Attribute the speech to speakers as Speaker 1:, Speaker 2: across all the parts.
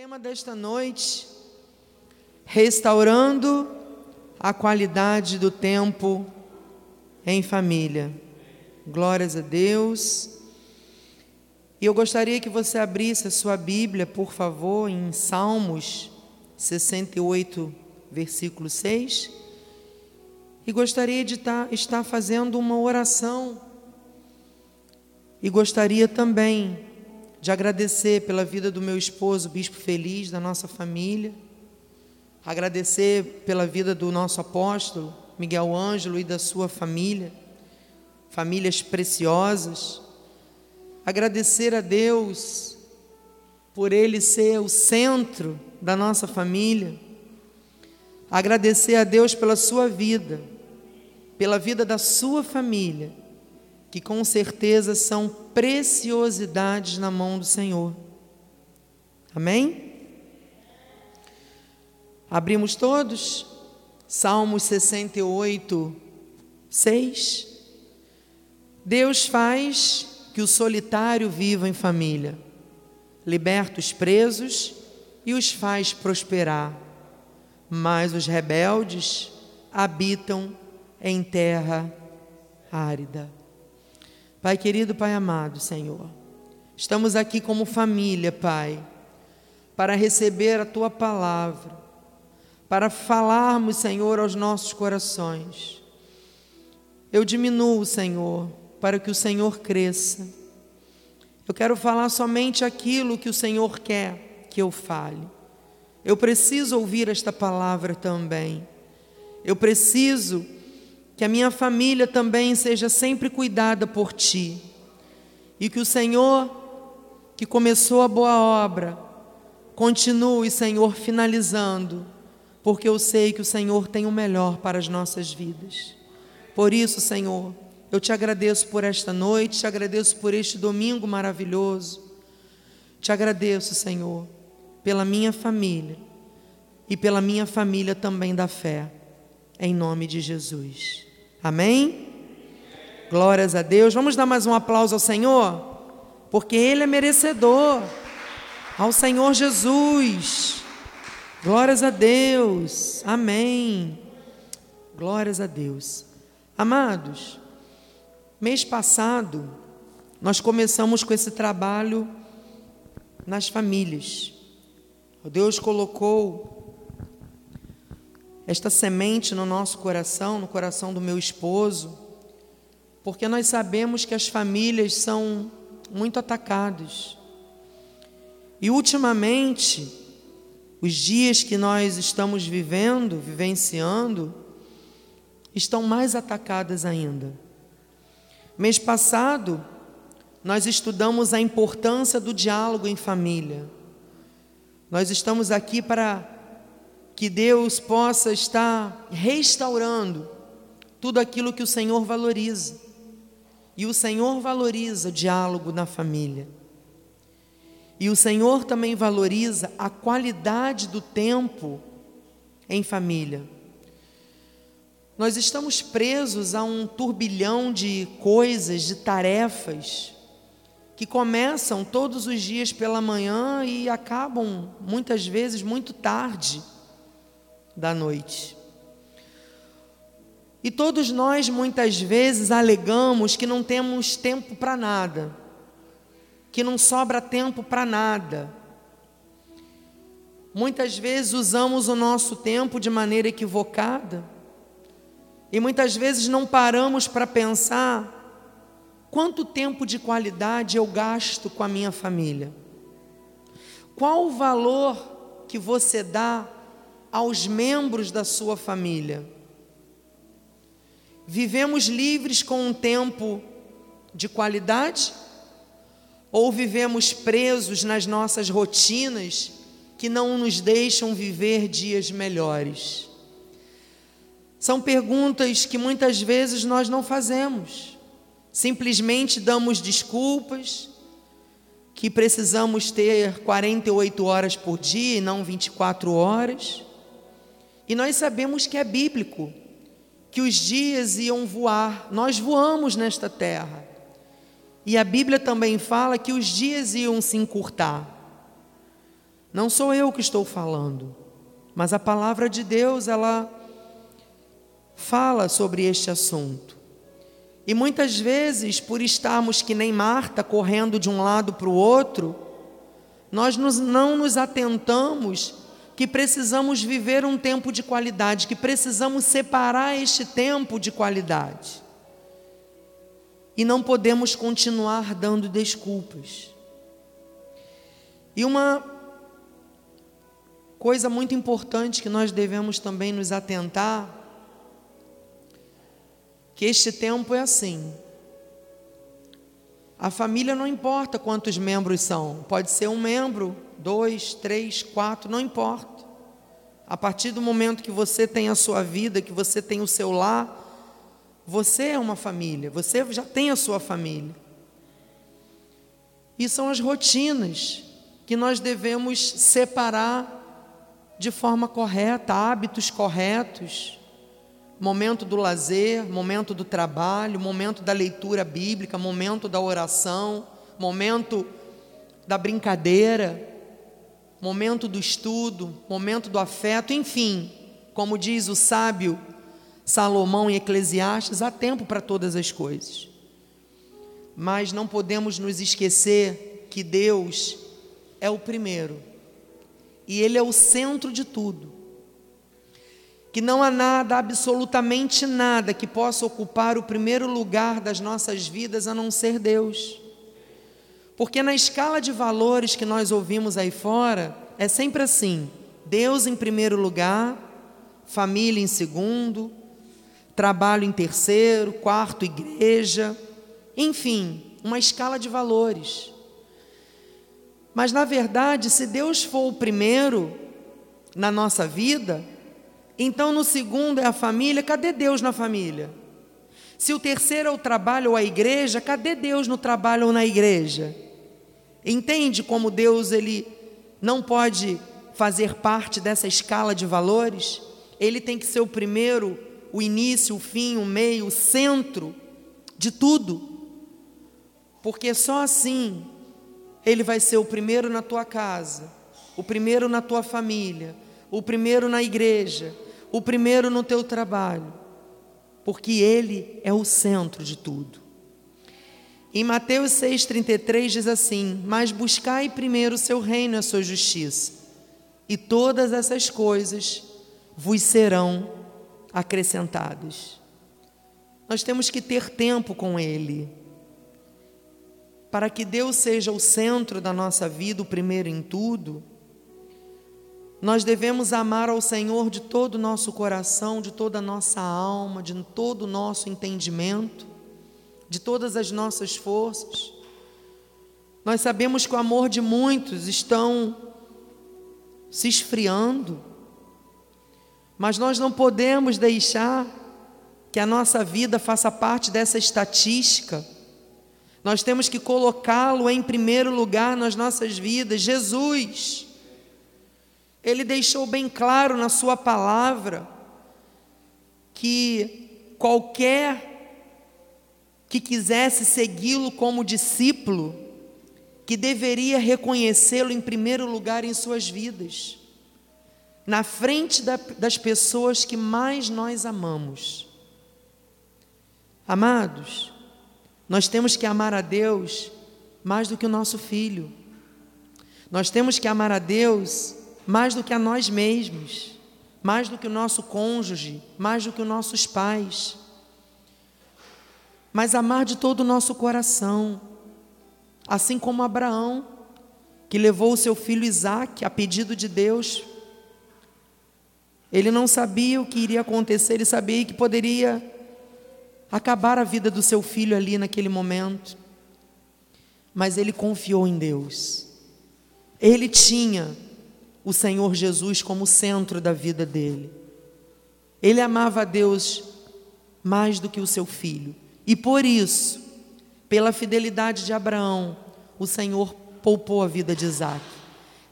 Speaker 1: tema desta noite, restaurando a qualidade do tempo em família. Glórias a Deus. E eu gostaria que você abrisse a sua Bíblia, por favor, em Salmos 68, versículo 6. E gostaria de tá, estar fazendo uma oração. E gostaria também de agradecer pela vida do meu esposo, Bispo Feliz, da nossa família. Agradecer pela vida do nosso apóstolo, Miguel Ângelo, e da sua família, famílias preciosas. Agradecer a Deus por ele ser o centro da nossa família. Agradecer a Deus pela sua vida, pela vida da sua família que com certeza são preciosidades na mão do Senhor. Amém? Abrimos todos? Salmos 68, 6. Deus faz que o solitário viva em família, liberta os presos e os faz prosperar, mas os rebeldes habitam em terra árida. Pai querido, Pai amado, Senhor, estamos aqui como família, Pai, para receber a Tua palavra, para falarmos, Senhor, aos nossos corações. Eu diminuo, Senhor, para que o Senhor cresça. Eu quero falar somente aquilo que o Senhor quer que eu fale. Eu preciso ouvir esta palavra também. Eu preciso que a minha família também seja sempre cuidada por ti. E que o Senhor, que começou a boa obra, continue, Senhor, finalizando, porque eu sei que o Senhor tem o melhor para as nossas vidas. Por isso, Senhor, eu te agradeço por esta noite, te agradeço por este domingo maravilhoso. Te agradeço, Senhor, pela minha família e pela minha família também da fé, em nome de Jesus. Amém? Glórias a Deus. Vamos dar mais um aplauso ao Senhor, porque Ele é merecedor. Ao Senhor Jesus. Glórias a Deus. Amém. Glórias a Deus. Amados, mês passado nós começamos com esse trabalho nas famílias. Deus colocou esta semente no nosso coração, no coração do meu esposo, porque nós sabemos que as famílias são muito atacadas. E ultimamente, os dias que nós estamos vivendo, vivenciando, estão mais atacadas ainda. Mês passado, nós estudamos a importância do diálogo em família. Nós estamos aqui para que Deus possa estar restaurando tudo aquilo que o Senhor valoriza. E o Senhor valoriza o diálogo na família. E o Senhor também valoriza a qualidade do tempo em família. Nós estamos presos a um turbilhão de coisas, de tarefas, que começam todos os dias pela manhã e acabam muitas vezes muito tarde da noite. E todos nós muitas vezes alegamos que não temos tempo para nada, que não sobra tempo para nada. Muitas vezes usamos o nosso tempo de maneira equivocada e muitas vezes não paramos para pensar quanto tempo de qualidade eu gasto com a minha família. Qual o valor que você dá aos membros da sua família. Vivemos livres com um tempo de qualidade? Ou vivemos presos nas nossas rotinas que não nos deixam viver dias melhores? São perguntas que muitas vezes nós não fazemos. Simplesmente damos desculpas, que precisamos ter 48 horas por dia e não 24 horas. E nós sabemos que é bíblico, que os dias iam voar, nós voamos nesta terra. E a Bíblia também fala que os dias iam se encurtar. Não sou eu que estou falando, mas a palavra de Deus, ela fala sobre este assunto. E muitas vezes, por estarmos que nem Marta, correndo de um lado para o outro, nós não nos atentamos que precisamos viver um tempo de qualidade, que precisamos separar este tempo de qualidade. E não podemos continuar dando desculpas. E uma coisa muito importante que nós devemos também nos atentar, que este tempo é assim. A família não importa quantos membros são, pode ser um membro, dois, três, quatro, não importa. A partir do momento que você tem a sua vida, que você tem o seu lar, você é uma família, você já tem a sua família. E são as rotinas que nós devemos separar de forma correta, hábitos corretos. Momento do lazer, momento do trabalho, momento da leitura bíblica, momento da oração, momento da brincadeira, momento do estudo, momento do afeto, enfim, como diz o sábio Salomão em Eclesiastes, há tempo para todas as coisas. Mas não podemos nos esquecer que Deus é o primeiro e Ele é o centro de tudo. Que não há nada, absolutamente nada, que possa ocupar o primeiro lugar das nossas vidas a não ser Deus. Porque na escala de valores que nós ouvimos aí fora, é sempre assim: Deus em primeiro lugar, família em segundo, trabalho em terceiro, quarto, igreja, enfim, uma escala de valores. Mas na verdade, se Deus for o primeiro na nossa vida, então no segundo é a família, cadê Deus na família? Se o terceiro é o trabalho ou a igreja, cadê Deus no trabalho ou na igreja? Entende como Deus ele não pode fazer parte dessa escala de valores? Ele tem que ser o primeiro, o início, o fim, o meio, o centro de tudo. Porque só assim ele vai ser o primeiro na tua casa, o primeiro na tua família, o primeiro na igreja, o primeiro no teu trabalho, porque Ele é o centro de tudo. Em Mateus 6,33 diz assim: Mas buscai primeiro o seu reino e a sua justiça, e todas essas coisas vos serão acrescentadas. Nós temos que ter tempo com Ele para que Deus seja o centro da nossa vida, o primeiro em tudo, nós devemos amar ao Senhor de todo o nosso coração, de toda a nossa alma, de todo o nosso entendimento, de todas as nossas forças. Nós sabemos que o amor de muitos estão se esfriando, mas nós não podemos deixar que a nossa vida faça parte dessa estatística nós temos que colocá-lo em primeiro lugar nas nossas vidas. Jesus, ele deixou bem claro na Sua palavra que qualquer que quisesse segui-lo como discípulo, que deveria reconhecê-lo em primeiro lugar em suas vidas, na frente da, das pessoas que mais nós amamos. Amados, nós temos que amar a Deus mais do que o nosso filho. Nós temos que amar a Deus mais do que a nós mesmos, mais do que o nosso cônjuge, mais do que os nossos pais. Mas amar de todo o nosso coração, assim como Abraão, que levou o seu filho Isaque a pedido de Deus. Ele não sabia o que iria acontecer, ele sabia que poderia acabar a vida do seu filho ali naquele momento. Mas ele confiou em Deus. Ele tinha o Senhor Jesus como centro da vida dele. Ele amava a Deus mais do que o seu filho. E por isso, pela fidelidade de Abraão, o Senhor poupou a vida de Isaac.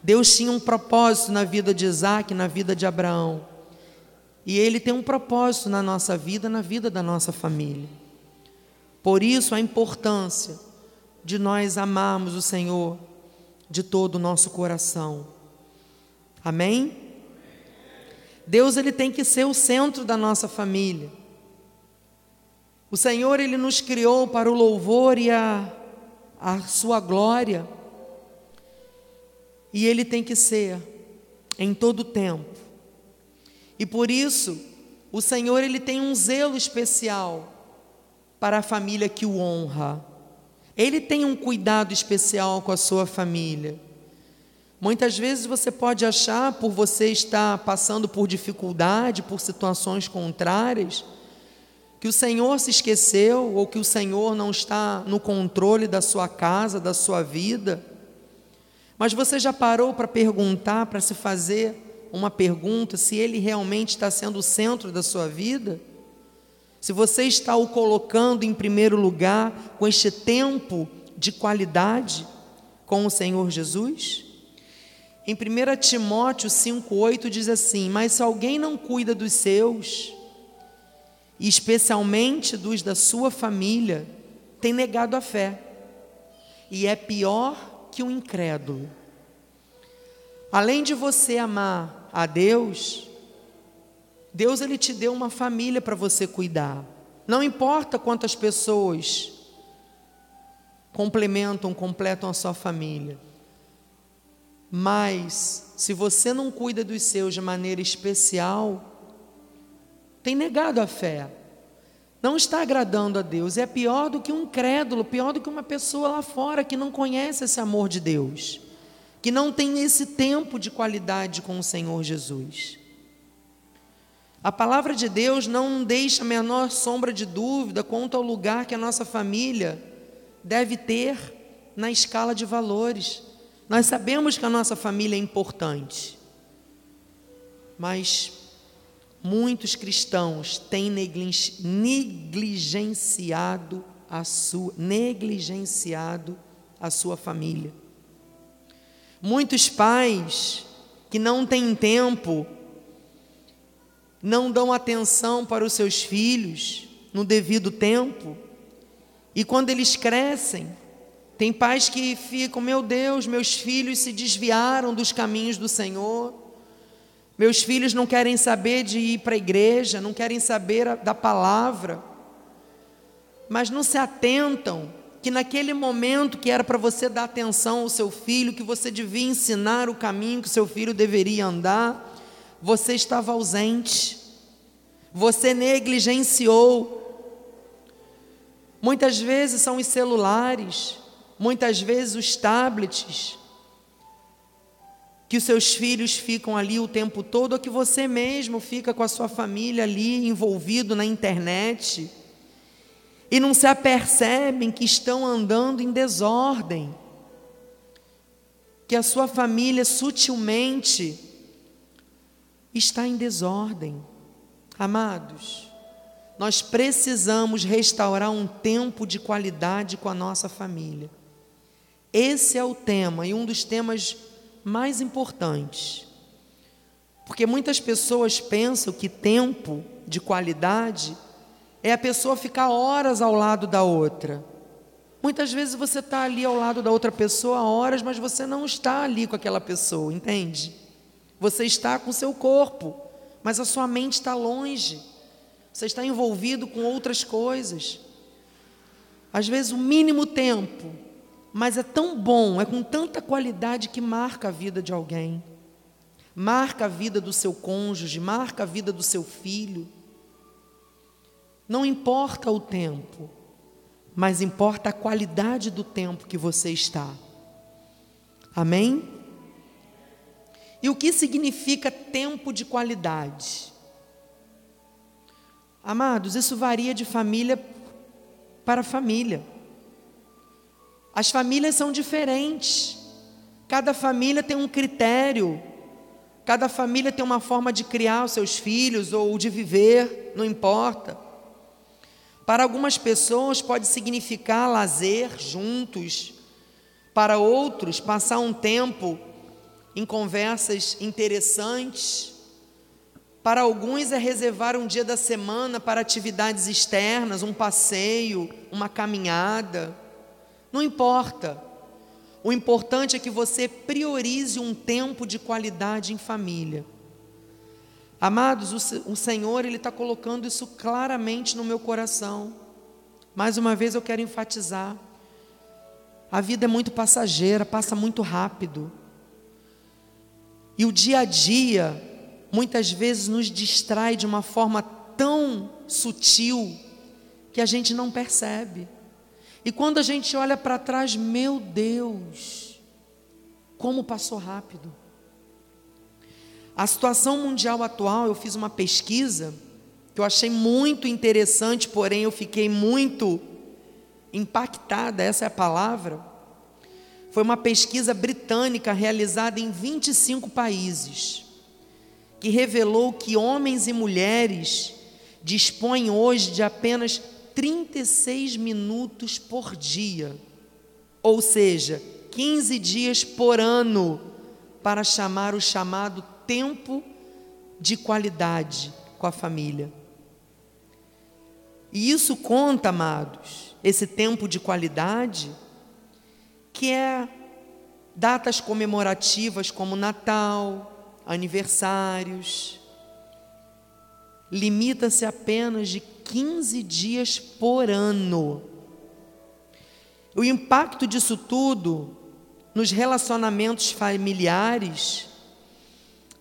Speaker 1: Deus tinha um propósito na vida de Isaac, na vida de Abraão. E Ele tem um propósito na nossa vida, na vida da nossa família. Por isso, a importância de nós amarmos o Senhor de todo o nosso coração. Amém? Deus ele tem que ser o centro da nossa família. O Senhor ele nos criou para o louvor e a, a sua glória. E ele tem que ser em todo o tempo. E por isso, o Senhor ele tem um zelo especial para a família que o honra. Ele tem um cuidado especial com a sua família. Muitas vezes você pode achar, por você estar passando por dificuldade, por situações contrárias, que o Senhor se esqueceu ou que o Senhor não está no controle da sua casa, da sua vida. Mas você já parou para perguntar, para se fazer uma pergunta, se Ele realmente está sendo o centro da sua vida? Se você está o colocando em primeiro lugar com este tempo de qualidade com o Senhor Jesus? Em 1 Timóteo 5,8 diz assim: Mas se alguém não cuida dos seus, e especialmente dos da sua família, tem negado a fé, e é pior que o um incrédulo. Além de você amar a Deus, Deus ele te deu uma família para você cuidar. Não importa quantas pessoas complementam, completam a sua família. Mas, se você não cuida dos seus de maneira especial, tem negado a fé. Não está agradando a Deus. É pior do que um crédulo, pior do que uma pessoa lá fora que não conhece esse amor de Deus, que não tem esse tempo de qualidade com o Senhor Jesus. A palavra de Deus não deixa a menor sombra de dúvida quanto ao lugar que a nossa família deve ter na escala de valores. Nós sabemos que a nossa família é importante, mas muitos cristãos têm negligenciado a sua, negligenciado a sua família. Muitos pais que não têm tempo, não dão atenção para os seus filhos no devido tempo, e quando eles crescem, tem pais que ficam, meu Deus, meus filhos se desviaram dos caminhos do Senhor. Meus filhos não querem saber de ir para a igreja, não querem saber da palavra, mas não se atentam que naquele momento que era para você dar atenção ao seu filho, que você devia ensinar o caminho que seu filho deveria andar, você estava ausente, você negligenciou. Muitas vezes são os celulares, muitas vezes os tablets, que os seus filhos ficam ali o tempo todo, ou que você mesmo fica com a sua família ali envolvido na internet, e não se apercebem que estão andando em desordem, que a sua família sutilmente está em desordem. Amados, nós precisamos restaurar um tempo de qualidade com a nossa família. Esse é o tema e um dos temas mais importantes. Porque muitas pessoas pensam que tempo de qualidade é a pessoa ficar horas ao lado da outra. Muitas vezes você está ali ao lado da outra pessoa horas, mas você não está ali com aquela pessoa, entende? Você está com seu corpo, mas a sua mente está longe. Você está envolvido com outras coisas. Às vezes, o mínimo tempo mas é tão bom, é com tanta qualidade que marca a vida de alguém, marca a vida do seu cônjuge, marca a vida do seu filho. Não importa o tempo, mas importa a qualidade do tempo que você está. Amém? E o que significa tempo de qualidade? Amados, isso varia de família para família. As famílias são diferentes. Cada família tem um critério. Cada família tem uma forma de criar os seus filhos ou de viver, não importa. Para algumas pessoas pode significar lazer juntos. Para outros, passar um tempo em conversas interessantes. Para alguns é reservar um dia da semana para atividades externas, um passeio, uma caminhada. Não importa. O importante é que você priorize um tempo de qualidade em família. Amados, o, Senhor ele está colocando isso claramente no meu coração. Mais uma vez eu quero enfatizar: a vida é muito passageira, passa muito rápido. E o dia a dia, muitas vezes, nos distrai de uma forma tão sutil que a gente não percebe. E quando a gente olha para trás, meu Deus, como passou rápido. A situação mundial atual, eu fiz uma pesquisa que eu achei muito interessante, porém eu fiquei muito impactada, essa é a palavra. Foi uma pesquisa britânica realizada em 25 países, que revelou que homens e mulheres dispõem hoje de apenas 36 minutos por dia, ou seja, 15 dias por ano, para chamar o chamado tempo de qualidade com a família. E isso conta, amados, esse tempo de qualidade, que é datas comemorativas como Natal, aniversários, limita-se apenas de 15 dias por ano. O impacto disso tudo nos relacionamentos familiares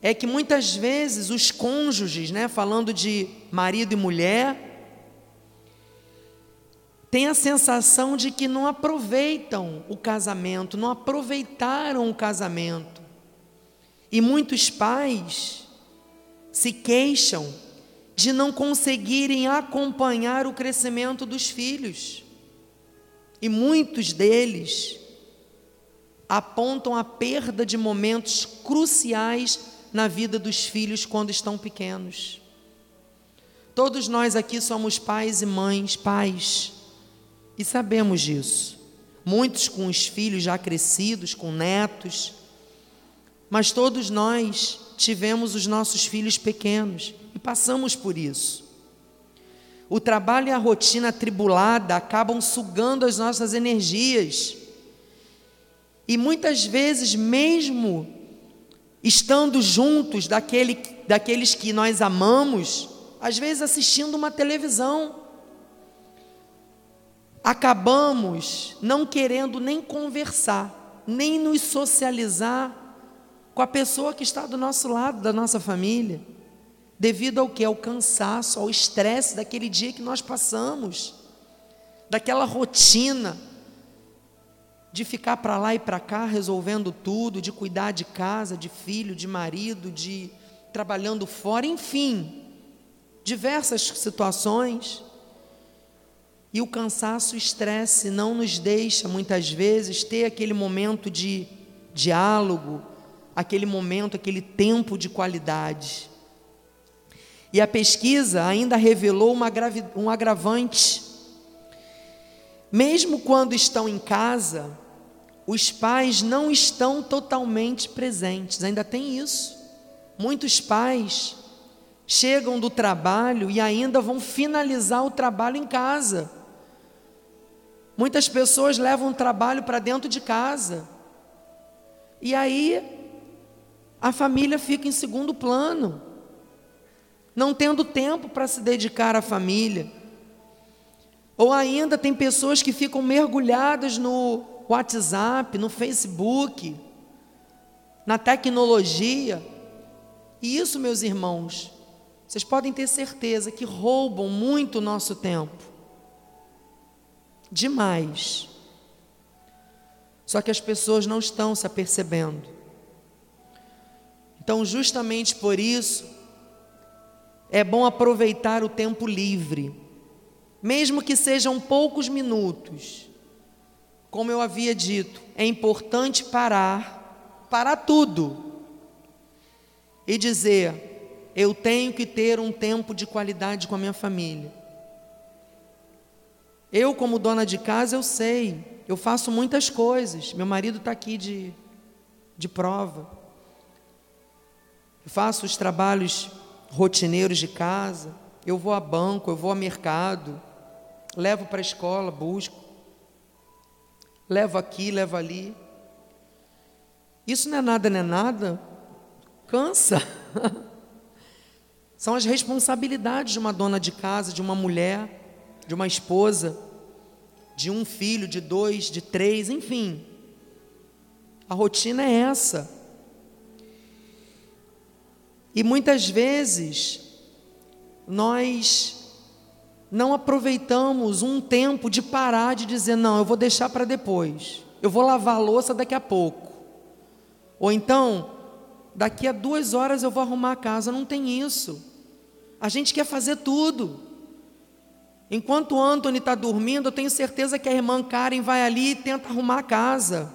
Speaker 1: é que muitas vezes os cônjuges, né, falando de marido e mulher, têm a sensação de que não aproveitam o casamento, não aproveitaram o casamento. E muitos pais se queixam de não conseguirem acompanhar o crescimento dos filhos. E muitos deles apontam a perda de momentos cruciais na vida dos filhos quando estão pequenos. Todos nós aqui somos pais e mães, pais, e sabemos disso. Muitos com os filhos já crescidos, com netos, mas todos nós tivemos os nossos filhos pequenos e passamos por isso. O trabalho e a rotina atribulada acabam sugando as nossas energias. E muitas vezes, mesmo estando juntos daquele, daqueles que nós amamos, às vezes assistindo uma televisão. Acabamos não querendo nem conversar, nem nos socializar com a pessoa que está do nosso lado, da nossa família, devido ao que? Ao cansaço, ao estresse daquele dia que nós passamos, daquela rotina de ficar para lá e para cá resolvendo tudo, de cuidar de casa, de filho, de marido, de trabalhando fora, enfim, diversas situações. E o cansaço, o estresse não nos deixa muitas vezes ter aquele momento de diálogo, aquele momento, aquele tempo de qualidade. E a pesquisa ainda revelou um agravante. Mesmo quando estão em casa, os pais não estão totalmente presentes, ainda tem isso. Muitos pais chegam do trabalho e ainda vão finalizar o trabalho em casa. Muitas pessoas levam o trabalho para dentro de casa. E aí a família fica em segundo plano, não tendo tempo para se dedicar à família. Ou ainda tem pessoas que ficam mergulhadas no WhatsApp, no Facebook, na tecnologia. E isso, meus irmãos, vocês podem ter certeza que roubam muito o nosso tempo. Demais. Só que as pessoas não estão se apercebendo. Então, justamente por isso, é bom aproveitar o tempo livre, mesmo que sejam poucos minutos como eu havia dito, é importante parar, parar tudo e dizer: eu tenho que ter um tempo de qualidade com a minha família. Eu, como dona de casa, eu sei, eu faço muitas coisas. Meu marido está aqui de, de prova. Faço os trabalhos rotineiros de casa. Eu vou a banco, eu vou a mercado, levo para a escola, busco levo aqui, levo ali. Isso não é nada, não é nada. Cansa. São as responsabilidades de uma dona de casa, de uma mulher, de uma esposa, de um filho, de dois, de três, enfim. A rotina é essa. E muitas vezes nós não aproveitamos um tempo de parar de dizer, não, eu vou deixar para depois, eu vou lavar a louça daqui a pouco. Ou então, daqui a duas horas eu vou arrumar a casa. Não tem isso. A gente quer fazer tudo. Enquanto o Anthony está dormindo, eu tenho certeza que a irmã Karen vai ali e tenta arrumar a casa,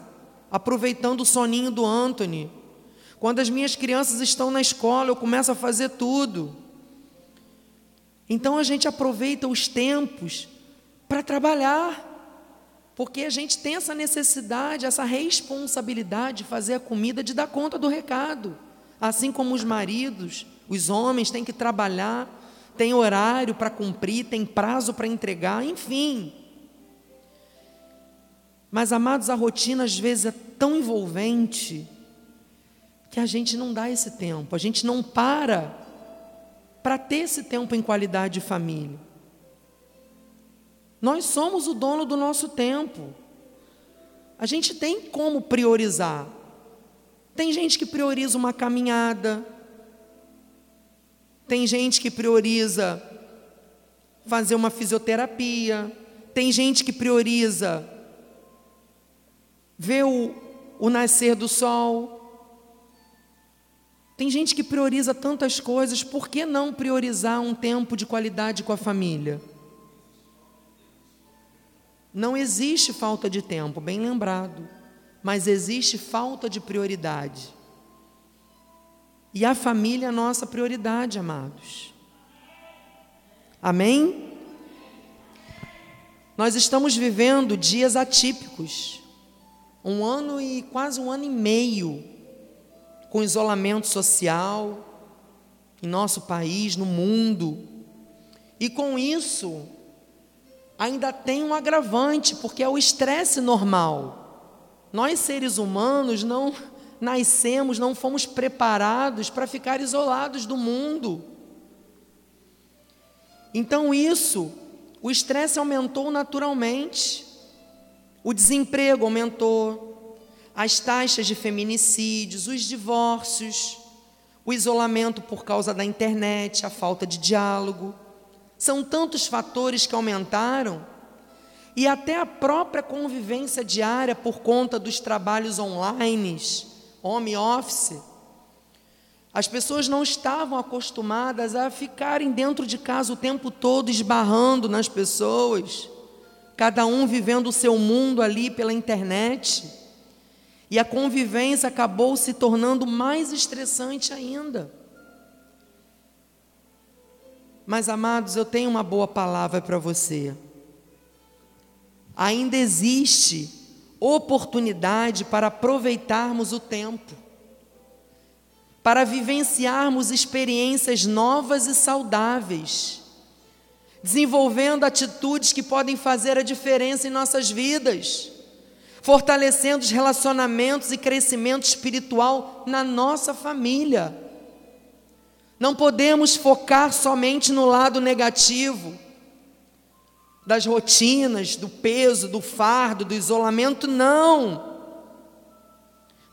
Speaker 1: aproveitando o soninho do Anthony. Quando as minhas crianças estão na escola, eu começo a fazer tudo. Então a gente aproveita os tempos para trabalhar, porque a gente tem essa necessidade, essa responsabilidade de fazer a comida, de dar conta do recado. Assim como os maridos, os homens têm que trabalhar, tem horário para cumprir, tem prazo para entregar, enfim. Mas, amados, a rotina às vezes é tão envolvente que a gente não dá esse tempo, a gente não para para ter esse tempo em qualidade de família. Nós somos o dono do nosso tempo. A gente tem como priorizar. Tem gente que prioriza uma caminhada, tem gente que prioriza fazer uma fisioterapia, tem gente que prioriza ver o, o nascer do sol. Tem gente que prioriza tantas coisas, por que não priorizar um tempo de qualidade com a família? Não existe falta de tempo, bem lembrado, mas existe falta de prioridade. E a família é a nossa prioridade, amados. Amém? Nós estamos vivendo dias atípicos, um ano e quase um ano e meio, com isolamento social em nosso país, no mundo. E com isso, ainda tem um agravante, porque é o estresse normal. Nós seres humanos não nascemos, não fomos preparados para ficar isolados do mundo. Então isso, o estresse aumentou naturalmente, o desemprego aumentou, as taxas de feminicídios, os divórcios, o isolamento por causa da internet, a falta de diálogo. São tantos fatores que aumentaram e até a própria convivência diária por conta dos trabalhos online, home office. As pessoas não estavam acostumadas a ficarem dentro de casa o tempo todo esbarrando nas pessoas, cada um vivendo o seu mundo ali pela internet. E a convivência acabou se tornando mais estressante ainda. Mas, amados, eu tenho uma boa palavra para você. Ainda existe oportunidade para aproveitarmos o tempo, para vivenciarmos experiências novas e saudáveis, desenvolvendo atitudes que podem fazer a diferença em nossas vidas, fortalecendo os relacionamentos e crescimento espiritual na nossa família não podemos focar somente no lado negativo, das rotinas, do peso, do fardo, do isolamento, não.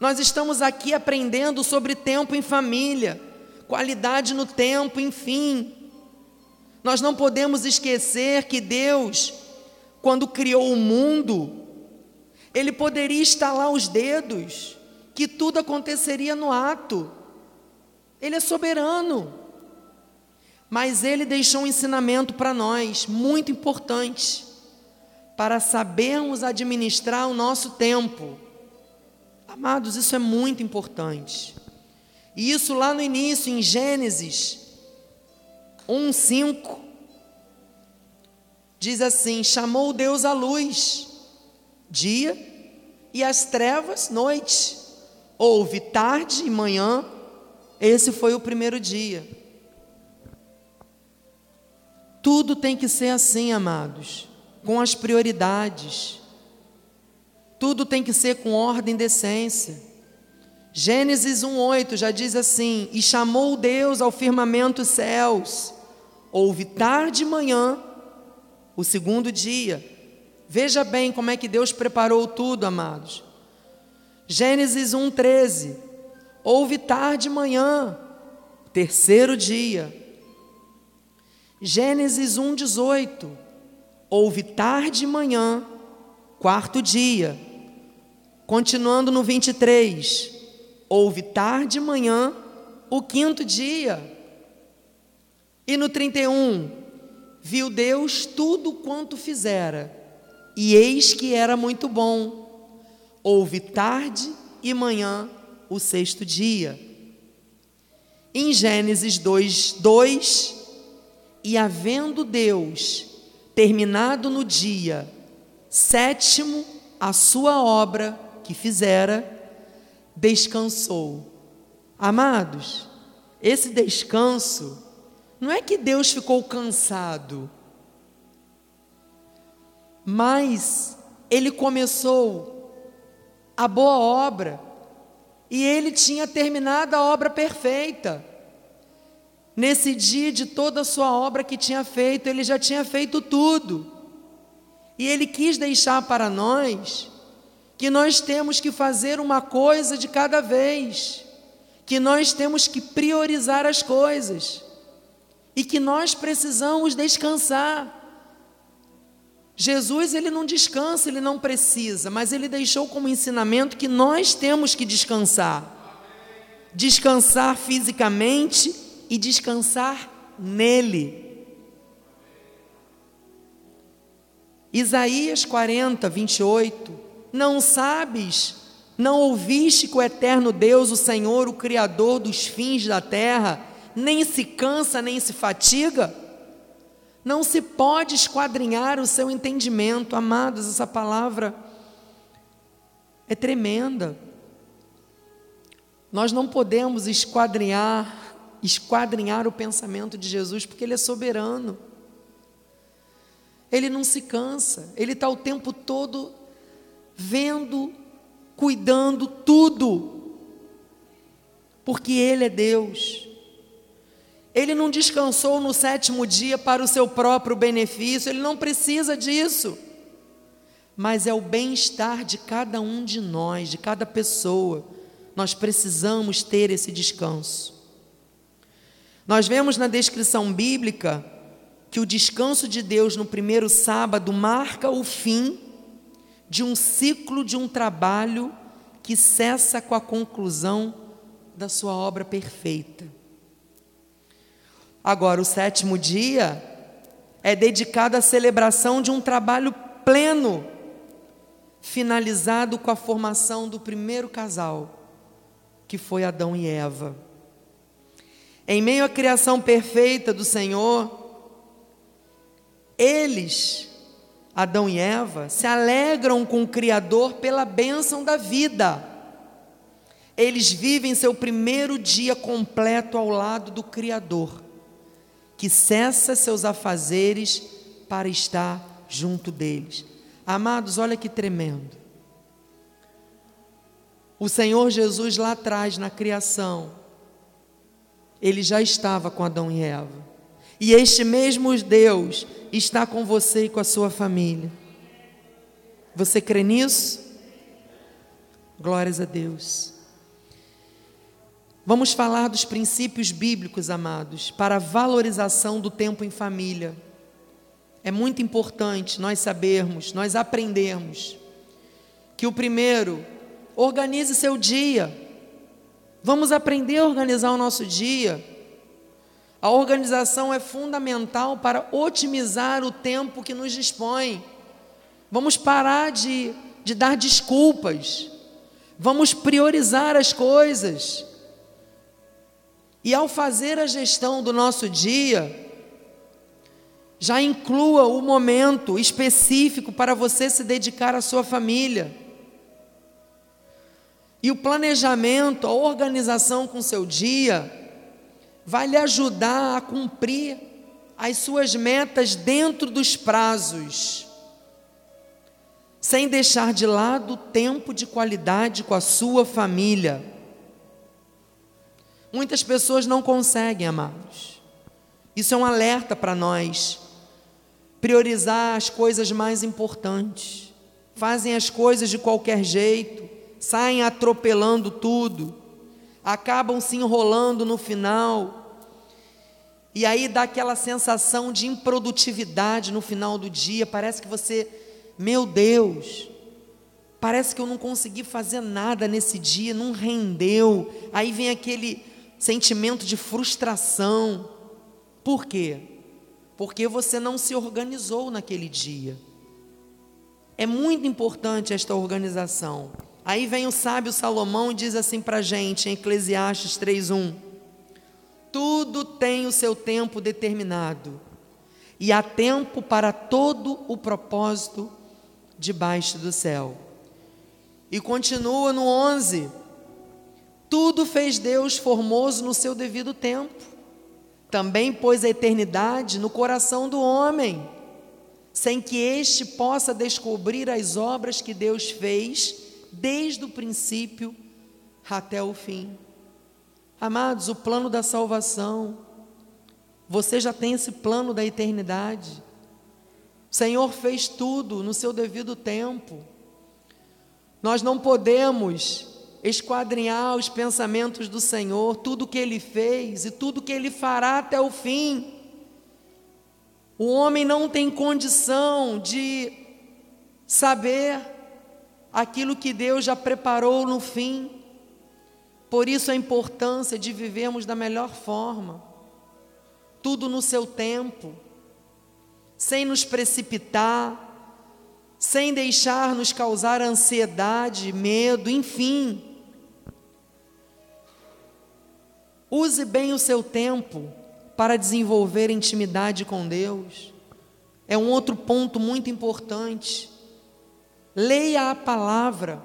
Speaker 1: Nós estamos aqui aprendendo sobre tempo em família, qualidade no tempo, enfim. Nós não podemos esquecer que Deus, quando criou o mundo, Ele poderia estalar os dedos, que tudo aconteceria no ato. Ele é soberano. Mas ele deixou um ensinamento para nós, muito importante, para sabermos administrar o nosso tempo. Amados, isso é muito importante. E isso lá no início, em Gênesis 1, 5, diz assim: chamou Deus a luz, dia, e as trevas, noite. Houve tarde e manhã, esse foi o primeiro dia. Tudo tem que ser assim, amados, com as prioridades. Tudo tem que ser com ordem e decência. Gênesis 1:8 já diz assim: "E chamou Deus ao firmamento os céus. Houve tarde e manhã, o segundo dia. Veja bem como é que Deus preparou tudo, amados. Gênesis 1:13. Houve tarde e manhã, terceiro dia. Gênesis 1:18. Houve tarde e manhã, quarto dia. Continuando no 23. Houve tarde e manhã, o quinto dia. E no 31, viu Deus tudo quanto fizera, e eis que era muito bom. Houve tarde e manhã, o sexto dia. Em Gênesis 2, 2, e havendo Deus terminado no dia sétimo a sua obra que fizera, descansou. Amados, esse descanso não é que Deus ficou cansado, mas ele começou a boa obra e ele tinha terminado a obra perfeita. Nesse dia de toda a sua obra que tinha feito, ele já tinha feito tudo. E ele quis deixar para nós que nós temos que fazer uma coisa de cada vez, que nós temos que priorizar as coisas e que nós precisamos descansar. Jesus, ele não descansa, ele não precisa, mas ele deixou como ensinamento que nós temos que descansar. Descansar fisicamente e descansar nele. Isaías 40, 28 não sabes, não ouviste que o eterno Deus, o Senhor, o Criador dos fins da terra, nem se cansa, nem se fatiga? Não se pode esquadrinhar o seu entendimento, amados, essa palavra é tremenda. Nós não podemos esquadrinhar, esquadrinhar o pensamento de Jesus, porque Ele é soberano. Ele não se cansa, Ele está o tempo todo vendo, cuidando tudo, porque Ele é Deus. Ele não descansou no sétimo dia para o seu próprio benefício, ele não precisa disso. Mas é o bem-estar de cada um de nós, de cada pessoa. Nós precisamos ter esse descanso. Nós vemos na descrição bíblica que o descanso de Deus no primeiro sábado marca o fim de um ciclo de um trabalho que cessa com a conclusão da sua obra perfeita. Agora, o sétimo dia é dedicado à celebração de um trabalho pleno, finalizado com a formação do primeiro casal, que foi Adão e Eva. Em meio à criação perfeita do Senhor, eles Adão e Eva, se alegram com o Criador pela bênção da vida. Eles vivem seu primeiro dia completo ao lado do Criador, que cessa seus afazeres para estar junto deles. Amados, olha que tremendo. O Senhor Jesus lá atrás, na criação, ele já estava com Adão e Eva. E este mesmo Deus está com você e com a sua família. Você crê nisso? Glórias a Deus. Vamos falar dos princípios bíblicos, amados, para a valorização do tempo em família. É muito importante nós sabermos, nós aprendermos que o primeiro, organize seu dia. Vamos aprender a organizar o nosso dia. A organização é fundamental para otimizar o tempo que nos dispõe. Vamos parar de, de dar desculpas. Vamos priorizar as coisas. E ao fazer a gestão do nosso dia, já inclua o momento específico para você se dedicar à sua família. E o planejamento, a organização com seu dia, vai lhe ajudar a cumprir as suas metas dentro dos prazos, sem deixar de lado o tempo de qualidade com a sua família. Muitas pessoas não conseguem, amados. Isso é um alerta para nós. Priorizar as coisas mais importantes. Fazem as coisas de qualquer jeito, saem atropelando tudo, acabam se enrolando no final. E aí dá aquela sensação de improdutividade no final do dia. Parece que você, meu Deus, parece que eu não consegui fazer nada nesse dia, não rendeu. Aí vem aquele sentimento de frustração. Por quê? Porque você não se organizou naquele dia. É muito importante esta organização. Aí vem o sábio Salomão e diz assim para a gente, em Eclesiastes 3:1: Tudo tem o seu tempo determinado, e há tempo para todo o propósito debaixo do céu. E continua no 11: tudo fez Deus formoso no seu devido tempo. Também pôs a eternidade no coração do homem, sem que este possa descobrir as obras que Deus fez desde o princípio até o fim. Amados, o plano da salvação, você já tem esse plano da eternidade. O Senhor fez tudo no seu devido tempo. Nós não podemos esquadrinhar os pensamentos do Senhor, tudo que ele fez e tudo que ele fará até o fim. O homem não tem condição de saber aquilo que Deus já preparou no fim. Por isso a importância de vivermos da melhor forma, tudo no seu tempo, sem nos precipitar, sem deixar nos causar ansiedade, medo, enfim. Use bem o seu tempo para desenvolver intimidade com Deus. É um outro ponto muito importante. Leia a palavra.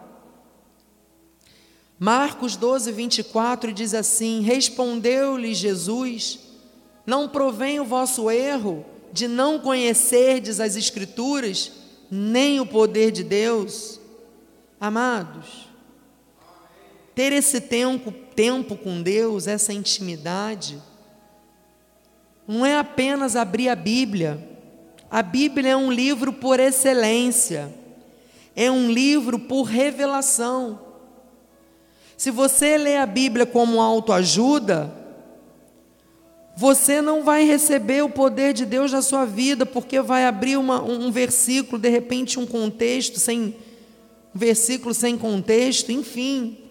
Speaker 1: Marcos 12, 24 diz assim: Respondeu-lhe Jesus: Não provém o vosso erro de não conhecerdes as Escrituras, nem o poder de Deus. Amados, ter esse tempo, tempo com Deus, essa intimidade, não é apenas abrir a Bíblia. A Bíblia é um livro por excelência, é um livro por revelação. Se você lê a Bíblia como autoajuda, você não vai receber o poder de Deus na sua vida, porque vai abrir uma, um versículo, de repente um contexto sem um versículo sem contexto, enfim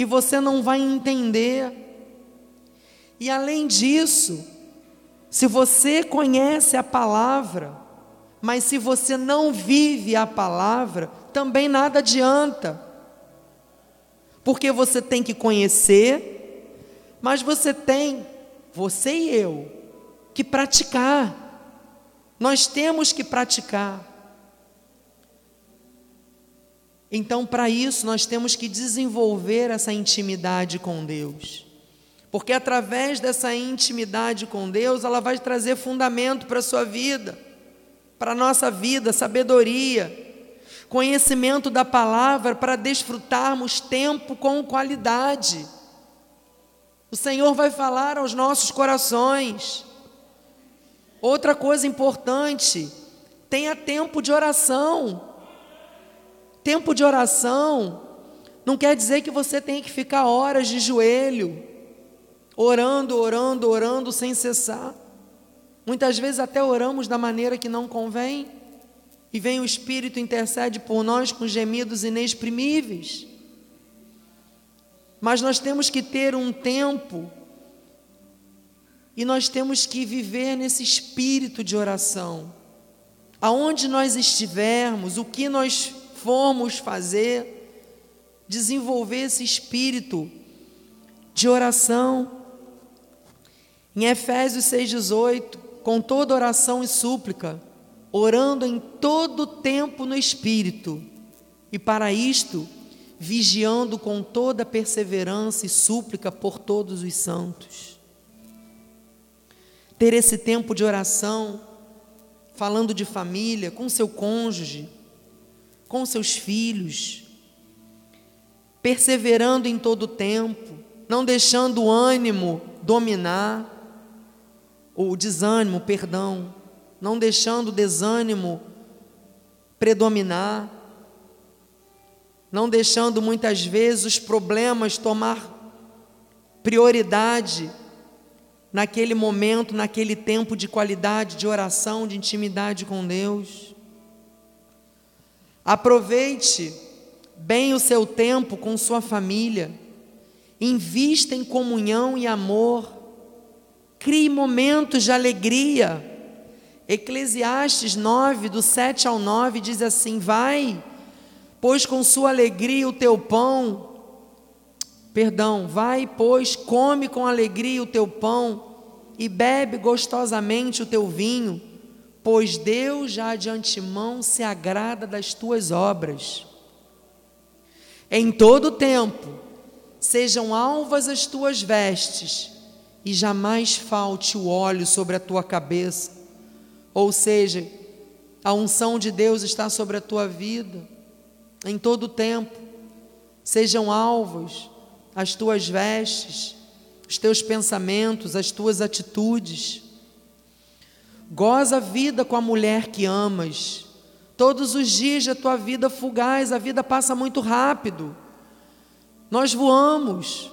Speaker 1: e você não vai entender. E além disso, se você conhece a palavra, mas se você não vive a palavra, também nada adianta. Porque você tem que conhecer, mas você tem, você e eu, que praticar. Nós temos que praticar. Então, para isso, nós temos que desenvolver essa intimidade com Deus. Porque através dessa intimidade com Deus, ela vai trazer fundamento para a sua vida, para a nossa vida, sabedoria, conhecimento da palavra para desfrutarmos tempo com qualidade. O Senhor vai falar aos nossos corações. Outra coisa importante, tenha tempo de oração. Tempo de oração não quer dizer que você tem que ficar horas de joelho, orando, orando, orando sem cessar. Muitas vezes até oramos da maneira que não convém, e vem o Espírito intercede por nós com gemidos inexprimíveis. Mas nós temos que ter um tempo e nós temos que viver nesse espírito de oração. Aonde nós estivermos, o que nós formos fazer, desenvolver esse espírito de oração. Em Efésios 6,18, com toda oração e súplica, orando em todo tempo no Espírito, e para isto, vigiando com toda perseverança e súplica por todos os santos. Ter esse tempo de oração, falando de família, com seu cônjuge, com seus filhos, perseverando em todo o tempo, não deixando o ânimo dominar, o desânimo, perdão, não deixando o desânimo predominar, não deixando muitas vezes os problemas tomar prioridade naquele momento, naquele tempo de qualidade, de oração, de intimidade com Deus. Aproveite bem o seu tempo com sua família, invista em comunhão e amor, crie momentos de alegria. Eclesiastes 9, do 7 ao 9, diz assim: Vai, pois com sua alegria o teu pão, perdão, vai, pois come com alegria o teu pão e bebe gostosamente o teu vinho, pois Deus já de antemão se agrada das tuas obras. Em todo tempo sejam alvas as tuas vestes, e jamais falte o óleo sobre a tua cabeça. Ou seja, a unção de Deus está sobre a tua vida em todo tempo. Sejam alvos as tuas vestes, os teus pensamentos, as tuas atitudes. Goza a vida com a mulher que amas. Todos os dias da tua vida fugaz, a vida passa muito rápido. Nós voamos,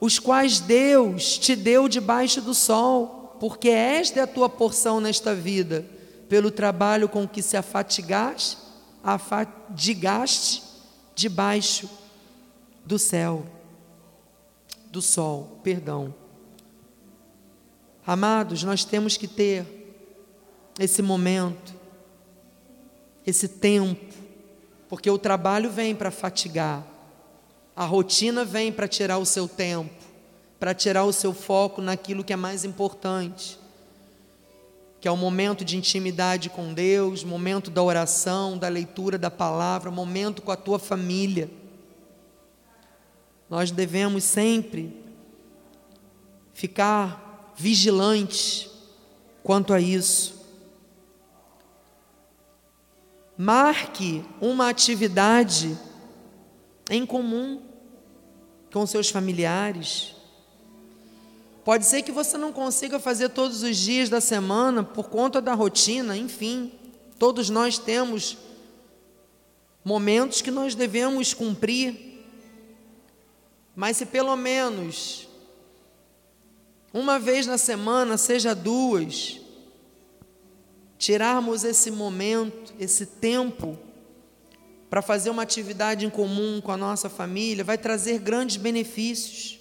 Speaker 1: os quais Deus te deu debaixo do sol, porque esta é a tua porção nesta vida, pelo trabalho com que se afatigaste, afadigaste debaixo do céu, do sol, perdão. Amados, nós temos que ter esse momento esse tempo, porque o trabalho vem para fatigar, a rotina vem para tirar o seu tempo, para tirar o seu foco naquilo que é mais importante, que é o momento de intimidade com Deus, momento da oração, da leitura da palavra, momento com a tua família. Nós devemos sempre ficar vigilantes quanto a isso. Marque uma atividade em comum com seus familiares. Pode ser que você não consiga fazer todos os dias da semana por conta da rotina, enfim. Todos nós temos momentos que nós devemos cumprir. Mas se pelo menos uma vez na semana, seja duas, tirarmos esse momento, esse tempo, para fazer uma atividade em comum com a nossa família, vai trazer grandes benefícios.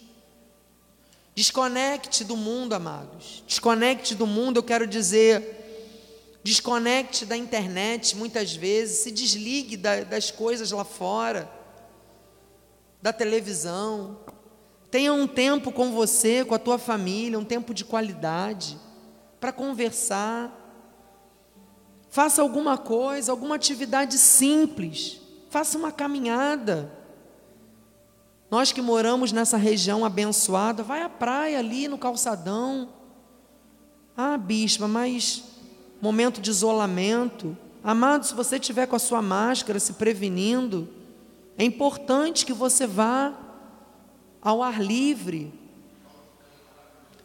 Speaker 1: Desconecte do mundo, amados. Desconecte do mundo, eu quero dizer, desconecte da internet muitas vezes, se desligue da, das coisas lá fora, da televisão. Tenha um tempo com você, com a tua família, um tempo de qualidade, para conversar Faça alguma coisa, alguma atividade simples. Faça uma caminhada. Nós que moramos nessa região abençoada, vai à praia ali no calçadão. Ah, bispa, mas momento de isolamento. Amado, se você tiver com a sua máscara se prevenindo, é importante que você vá ao ar livre.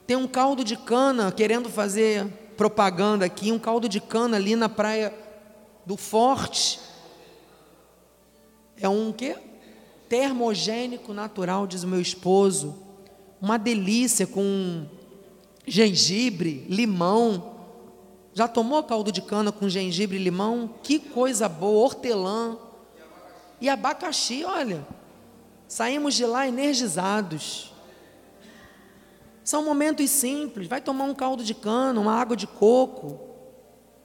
Speaker 1: Tem um caldo de cana querendo fazer propaganda aqui, um caldo de cana ali na praia do Forte. É um quê? Termogênico natural, diz o meu esposo. Uma delícia com gengibre, limão. Já tomou caldo de cana com gengibre e limão? Que coisa boa, hortelã. E abacaxi, olha. Saímos de lá energizados. São momentos simples. Vai tomar um caldo de cana, uma água de coco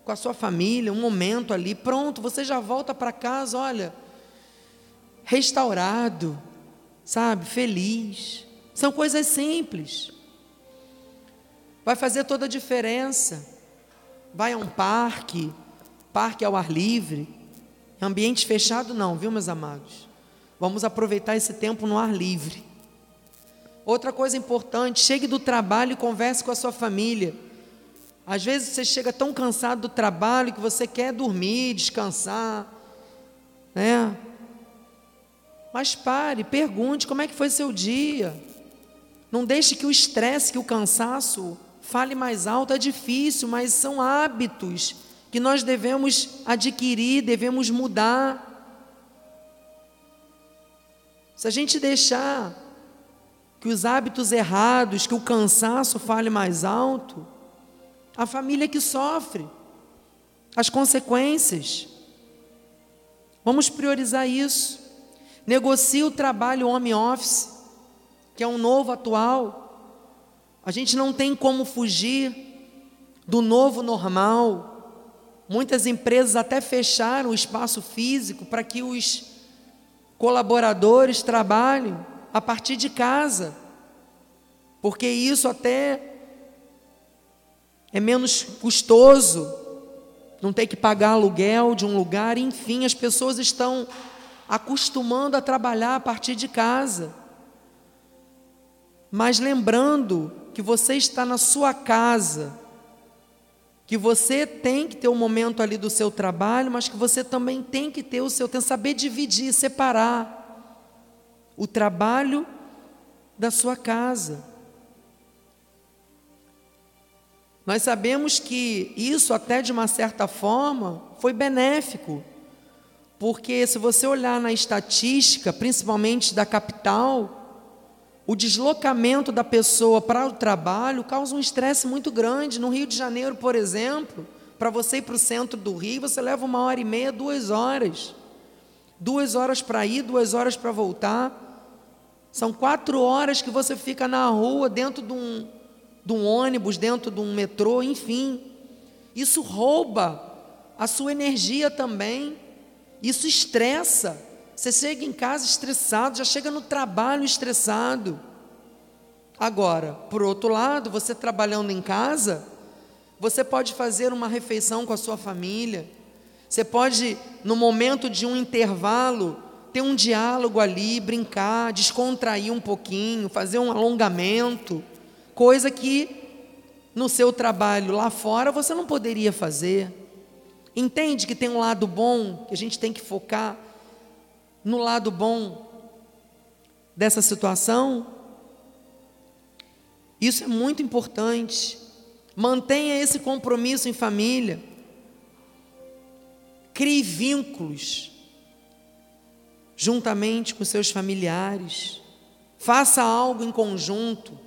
Speaker 1: com a sua família, um momento ali. Pronto, você já volta para casa, olha, restaurado, sabe, feliz. São coisas simples. Vai fazer toda a diferença. Vai a um parque, parque ao ar livre. Ambiente fechado, não, viu, meus amados? Vamos aproveitar esse tempo no ar livre. Outra coisa importante, chegue do trabalho e converse com a sua família. Às vezes você chega tão cansado do trabalho que você quer dormir, descansar, né? Mas pare, pergunte como é que foi seu dia. Não deixe que o estresse, que o cansaço fale mais alto. É difícil, mas são hábitos que nós devemos adquirir, devemos mudar. Se a gente deixar que os hábitos errados, que o cansaço fale mais alto, a família que sofre as consequências. Vamos priorizar isso. Negocie o trabalho home office, que é um novo atual. A gente não tem como fugir do novo normal. Muitas empresas até fecharam o espaço físico para que os colaboradores trabalhem a partir de casa, porque isso até é menos custoso, não ter que pagar aluguel de um lugar, enfim, as pessoas estão acostumando a trabalhar a partir de casa. Mas lembrando que você está na sua casa, que você tem que ter o um momento ali do seu trabalho, mas que você também tem que ter o seu tempo, saber dividir, separar o trabalho da sua casa. Nós sabemos que isso, até de uma certa forma, foi benéfico, porque se você olhar na estatística, principalmente da capital, o deslocamento da pessoa para o trabalho causa um estresse muito grande. No Rio de Janeiro, por exemplo, para você ir para o centro do Rio, você leva uma hora e meia, duas horas. Duas horas para ir, duas horas para voltar. São quatro horas que você fica na rua, dentro de um, de um ônibus, dentro de um metrô, enfim. Isso rouba a sua energia também. Isso estressa. Você chega em casa estressado, já chega no trabalho estressado. Agora, por outro lado, você trabalhando em casa, você pode fazer uma refeição com a sua família. Você pode, no momento de um intervalo, ter um diálogo ali, brincar, descontrair um pouquinho, fazer um alongamento coisa que no seu trabalho lá fora você não poderia fazer. Entende que tem um lado bom, que a gente tem que focar no lado bom dessa situação? Isso é muito importante. Mantenha esse compromisso em família. Crie vínculos juntamente com seus familiares. Faça algo em conjunto.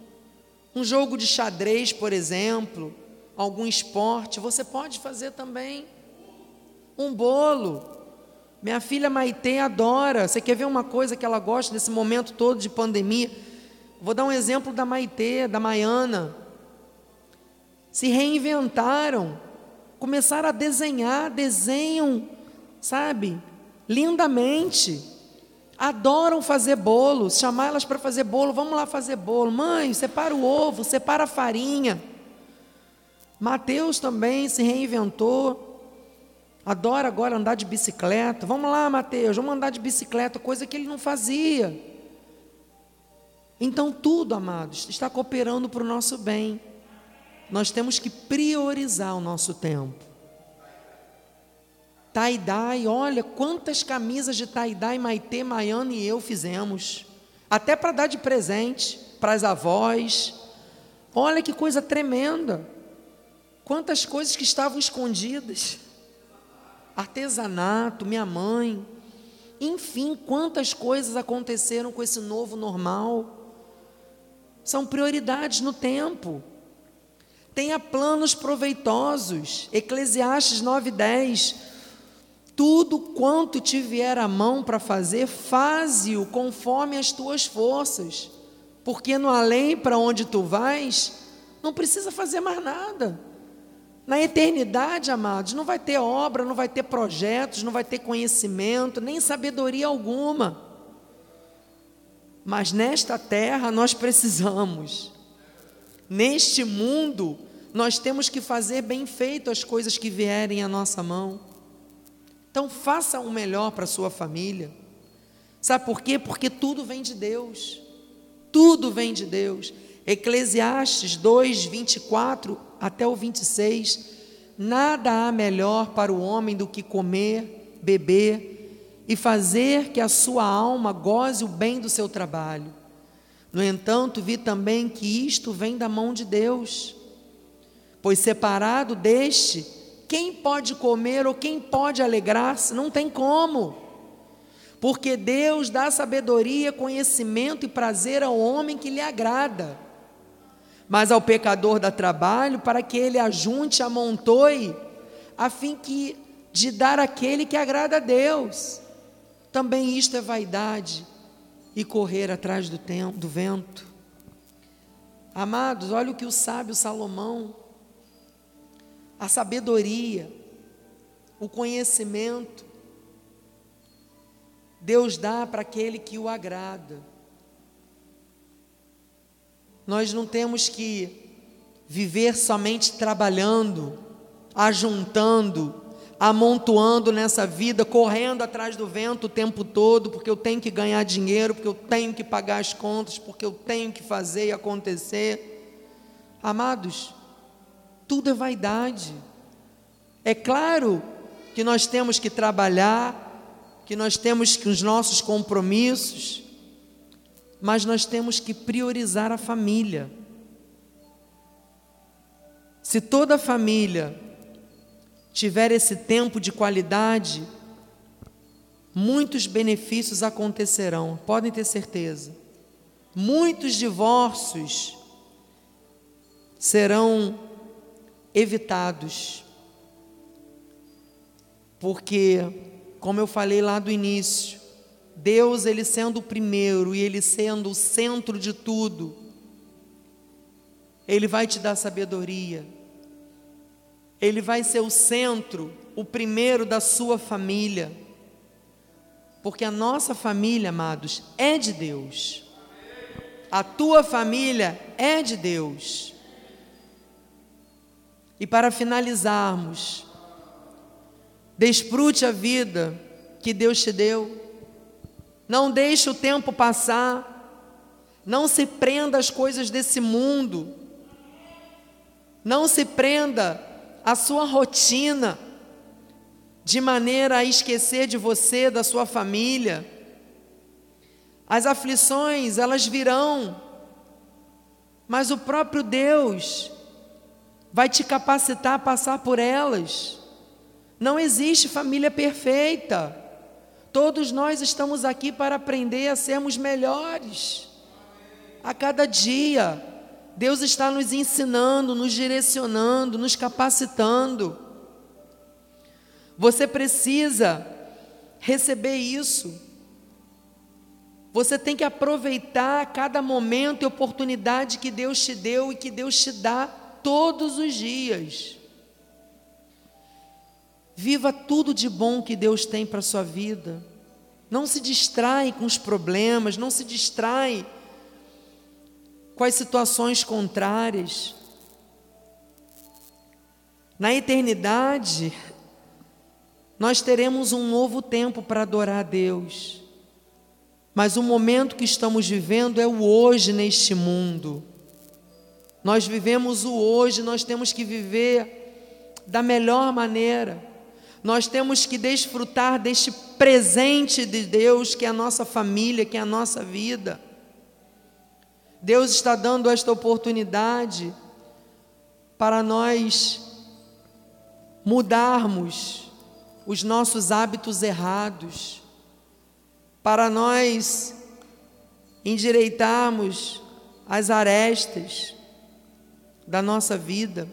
Speaker 1: Um jogo de xadrez, por exemplo, algum esporte, você pode fazer também. Um bolo. Minha filha Maitê adora. Você quer ver uma coisa que ela gosta nesse momento todo de pandemia? Vou dar um exemplo da Maitê, da Maiana. Se reinventaram, começaram a desenhar, desenham, sabe, lindamente adoram fazer bolo, chamar elas para fazer bolo, vamos lá fazer bolo. Mãe, separa o ovo, separa a farinha. Mateus também se reinventou, adora agora andar de bicicleta. Vamos lá, Mateus, vamos andar de bicicleta, coisa que ele não fazia. Então, tudo, amados, está cooperando para o nosso bem. Nós temos que priorizar o nosso tempo. Tie-dye, olha quantas camisas de tie-dye Maitê, Maiana e eu fizemos. Até para dar de presente para as avós. Olha que coisa tremenda. Quantas coisas que estavam escondidas. Artesanato, minha mãe. Enfim, quantas coisas aconteceram com esse novo normal. São prioridades no tempo. Tenha planos proveitosos. Eclesiastes 9:10 tudo quanto te vier a mão para fazer, faze-o conforme as tuas forças, porque no além para onde tu vais, não precisa fazer mais nada. Na eternidade, amados, não vai ter obra, não vai ter projetos, não vai ter conhecimento, nem sabedoria alguma. Mas nesta terra nós precisamos. Neste mundo, nós temos que fazer bem feito as coisas que vierem à nossa mão. Então faça o melhor para a sua família. Sabe por quê? Porque tudo vem de Deus. Tudo vem de Deus. Eclesiastes 2, 24 até o 26. Nada há melhor para o homem do que comer, beber e fazer que a sua alma goze o bem do seu trabalho. No entanto, vi também que isto vem da mão de Deus, pois separado deste, quem pode comer ou quem pode alegrar-se? Não tem como. Porque Deus dá sabedoria, conhecimento e prazer ao homem que lhe agrada. Mas ao pecador dá trabalho para que ele ajunte, amontoe, a fim que de dar aquele que agrada a Deus. Também isto é vaidade e correr atrás do, tempo, do vento. Amados, olha o que o sábio Salomão, a sabedoria, o conhecimento, Deus dá para aquele que o agrada. Nós não temos que viver somente trabalhando, ajuntando, amontoando nessa vida, correndo atrás do vento o tempo todo, porque eu tenho que ganhar dinheiro, porque eu tenho que pagar as contas, porque eu tenho que fazer e acontecer. Amados, tudo é vaidade. É claro que nós temos que trabalhar, que nós temos que os nossos compromissos, mas nós temos que priorizar a família. Se toda a família tiver esse tempo de qualidade, muitos benefícios acontecerão, podem ter certeza. Muitos divórcios serão evitados. Porque, como eu falei lá do início, Deus, ele sendo o primeiro e ele sendo o centro de tudo, ele vai te dar sabedoria ele vai ser o centro, o primeiro da sua família. Porque a nossa família, amados, é de Deus. A tua família é de Deus. E para finalizarmos, desfrute a vida que Deus te deu. Não deixe o tempo passar. Não se prenda às coisas desse mundo. Não se prenda a sua rotina, de maneira a esquecer de você, da sua família. As aflições, elas virão, mas o próprio Deus vai te capacitar a passar por elas. Não existe família perfeita. Todos nós estamos aqui para aprender a sermos melhores a cada dia. Deus está nos ensinando, nos direcionando, nos capacitando. Você precisa receber isso. Você tem que aproveitar cada momento e oportunidade que Deus te deu e que Deus te dá todos os dias. Viva tudo de bom que Deus tem para a sua vida. Não se distrai com os problemas, não se distrai com as situações contrárias. Na eternidade, nós teremos um novo tempo para adorar a Deus. Mas o momento que estamos vivendo é o hoje neste mundo. Nós vivemos o hoje, nós temos que viver da melhor maneira. Nós temos que desfrutar deste presente de Deus, que é a nossa família, que é a nossa vida. Deus está dando esta oportunidade para nós mudarmos os nossos hábitos errados, para nós endireitarmos as arestas da nossa vida.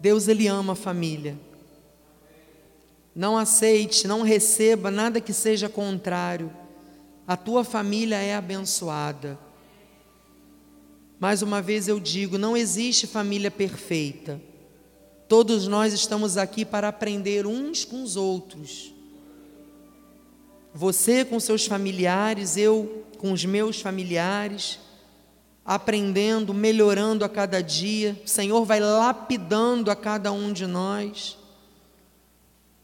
Speaker 1: Deus ele ama a família. Não aceite, não receba nada que seja contrário a tua família é abençoada. Mais uma vez eu digo: não existe família perfeita. Todos nós estamos aqui para aprender uns com os outros. Você com seus familiares, eu com os meus familiares, aprendendo, melhorando a cada dia. O Senhor vai lapidando a cada um de nós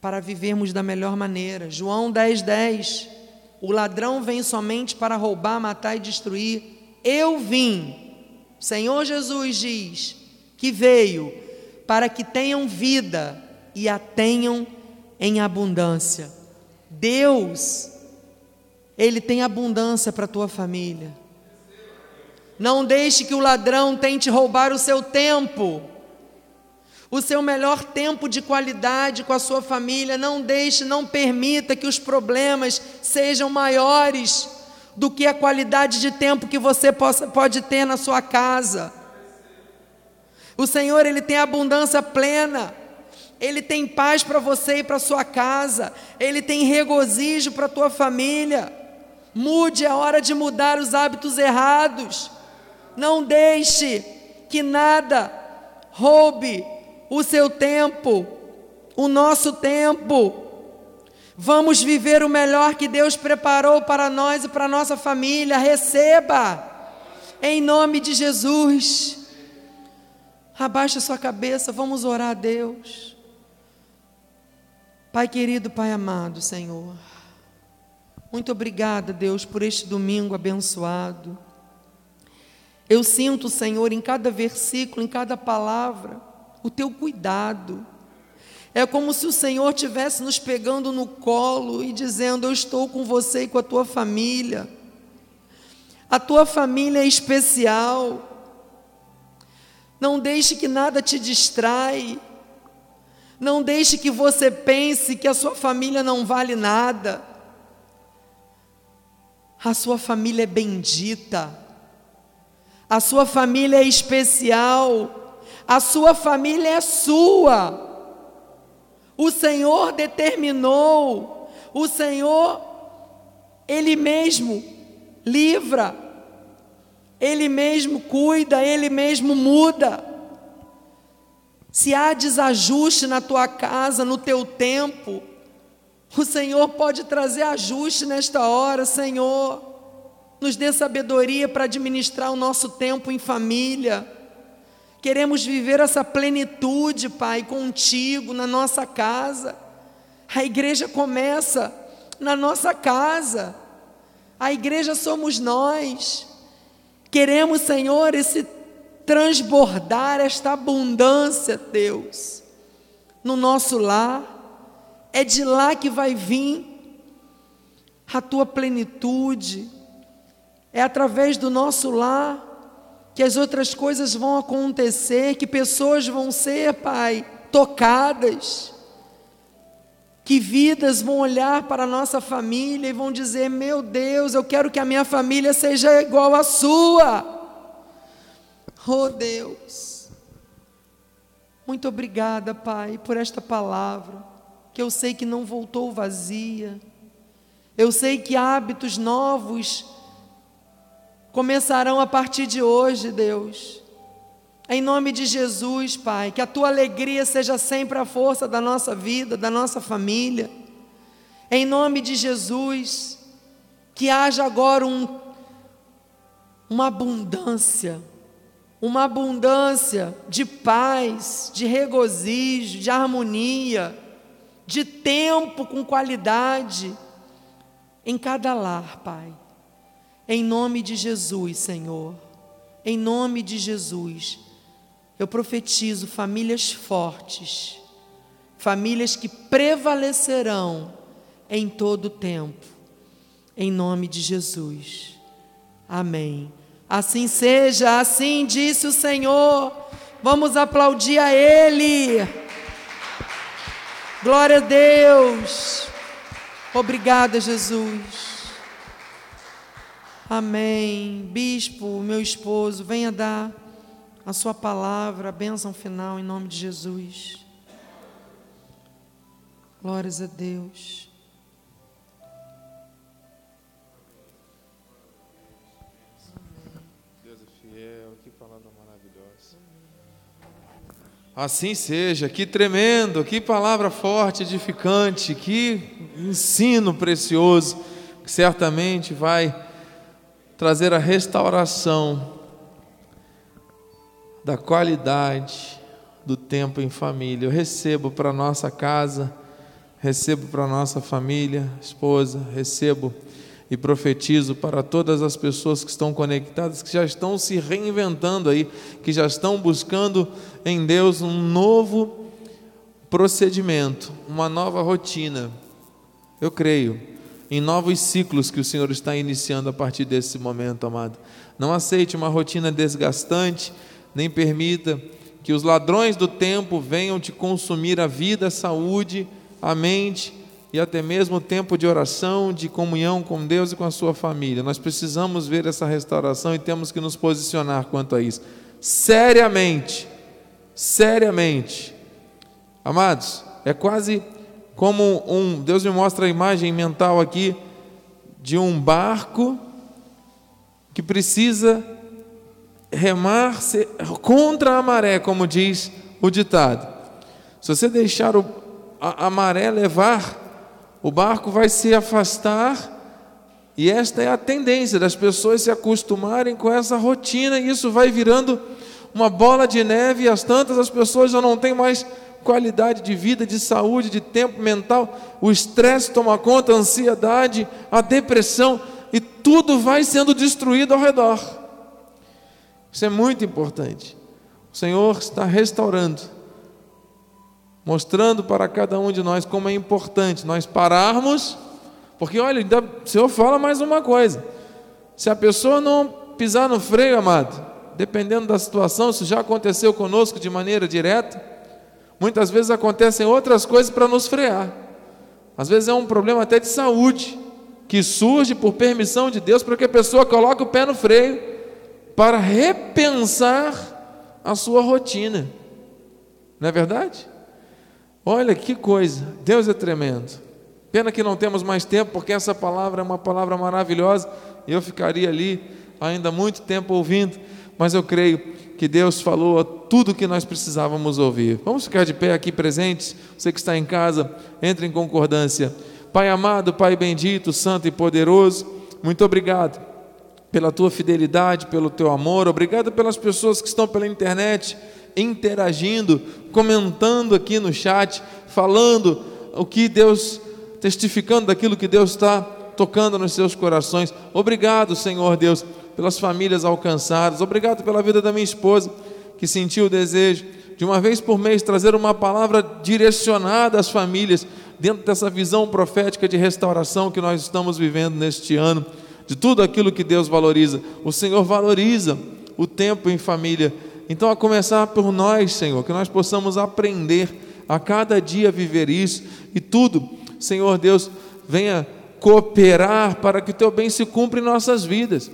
Speaker 1: para vivermos da melhor maneira. João 10, 10. O ladrão vem somente para roubar, matar e destruir. Eu vim. O Senhor Jesus diz que veio para que tenham vida e a tenham em abundância. Deus, Ele tem abundância para a tua família. Não deixe que o ladrão tente roubar o seu tempo, o seu melhor tempo de qualidade com a sua família. Não deixe, não permita que os problemas sejam maiores do que a qualidade de tempo que você possa, pode ter na sua casa. O Senhor, Ele tem abundância plena. Ele tem paz para você e para sua casa. Ele tem regozijo para a tua família. Mude, é hora de mudar os hábitos errados. Não deixe que nada roube o seu tempo, o nosso tempo. Vamos viver o melhor que Deus preparou para nós e para nossa família. Receba, em nome de Jesus. Abaixa sua cabeça, vamos orar a Deus. Pai querido, Pai amado, Senhor. Muito obrigada, Deus, por este domingo abençoado. Eu sinto, Senhor, em cada versículo, em cada palavra, o teu cuidado. É como se o Senhor estivesse nos pegando no colo e dizendo: Eu estou com você e com a tua família. A tua família é especial. Não deixe que nada te distrai. Não deixe que você pense que a sua família não vale nada. A sua família é bendita. A sua família é especial. A sua família é sua. O Senhor determinou. O Senhor, Ele mesmo livra. Ele mesmo cuida, Ele mesmo muda. Se há desajuste na tua casa, no teu tempo, o Senhor pode trazer ajuste nesta hora, Senhor. Nos dê sabedoria para administrar o nosso tempo em família. Queremos viver essa plenitude, Pai, contigo, na nossa casa. A igreja começa na nossa casa. A igreja somos nós. Queremos, Senhor, esse transbordar esta abundância, Deus, no nosso lar. É de lá que vai vir a tua plenitude. É através do nosso lar que as outras coisas vão acontecer, que pessoas vão ser, Pai, tocadas, que vidas vão olhar para a nossa família e vão dizer: Meu Deus, eu quero que a minha família seja igual à sua. Oh Deus, muito obrigada, Pai, por esta palavra, que eu sei que não voltou vazia, eu sei que hábitos novos começarão a partir de hoje, Deus. Em nome de Jesus, Pai, que a tua alegria seja sempre a força da nossa vida, da nossa família. Em nome de Jesus, que haja agora um, uma abundância, uma abundância de paz, de regozijo, de harmonia, de tempo com qualidade em cada lar, Pai. Em nome de Jesus, Senhor, em nome de Jesus, eu profetizo famílias fortes, famílias que prevalecerão em todo o tempo, em nome de Jesus. Amém. Assim seja, assim disse o Senhor. Vamos aplaudir a Ele. Glória a Deus. Obrigada, Jesus. Amém. Bispo, meu esposo, venha dar a sua palavra, a bênção final em nome de Jesus. Glórias a Deus.
Speaker 2: Assim seja, que tremendo, que palavra forte, edificante, que ensino precioso, que certamente vai trazer a restauração da qualidade do tempo em família. Eu recebo para nossa casa, recebo para nossa família, esposa, recebo e profetizo para todas as pessoas que estão conectadas, que já estão se reinventando aí, que já estão buscando em Deus um novo procedimento, uma nova rotina. Eu creio em novos ciclos que o Senhor está iniciando a partir desse momento, amado. Não aceite uma rotina desgastante, nem permita que os ladrões do tempo venham te consumir a vida, a saúde, a mente e até mesmo tempo de oração, de comunhão com Deus e com a sua família. Nós precisamos ver essa restauração e temos que nos posicionar quanto a isso. Seriamente, seriamente. Amados, é quase como um. Deus me mostra a imagem mental aqui de um barco que precisa remar contra a maré, como diz o ditado. Se você deixar o, a, a maré levar, o barco vai se afastar, e esta é a tendência das pessoas se acostumarem com essa rotina, e isso vai virando uma bola de neve, e as tantas as pessoas já não têm mais qualidade de vida, de saúde, de tempo mental, o estresse toma conta, a ansiedade, a depressão, e tudo vai sendo destruído ao redor. Isso é muito importante. O Senhor está restaurando, mostrando para cada um de nós como é importante nós pararmos, porque olha, o Senhor fala mais uma coisa: se a pessoa não pisar no freio, amado, dependendo da situação, isso já aconteceu conosco de maneira direta, muitas vezes acontecem outras coisas para nos frear. Às vezes é um problema até de saúde, que surge por permissão de Deus, para que a pessoa coloque o pé no freio para repensar a sua rotina. Não é verdade? Olha que coisa, Deus é tremendo. Pena que não temos mais tempo, porque essa palavra é uma palavra maravilhosa e eu ficaria ali ainda muito tempo ouvindo, mas eu creio que Deus falou tudo o que nós precisávamos ouvir. Vamos ficar de pé aqui presentes, você que está em casa, entre em concordância. Pai amado, Pai bendito, santo e poderoso, muito obrigado pela tua fidelidade, pelo teu amor. Obrigado pelas pessoas que estão pela internet interagindo, comentando aqui no chat, falando o que Deus, testificando daquilo que Deus está tocando nos seus corações. Obrigado, Senhor Deus, pelas famílias alcançadas. Obrigado pela vida da minha esposa, que sentiu o desejo de uma vez por mês trazer uma palavra direcionada às famílias, dentro dessa visão profética de restauração que nós estamos vivendo neste ano de tudo aquilo que Deus valoriza. O Senhor valoriza o tempo em família. Então, a começar por nós, Senhor, que nós possamos aprender a cada dia viver isso e tudo, Senhor Deus, venha cooperar para que o teu bem se cumpra em nossas vidas.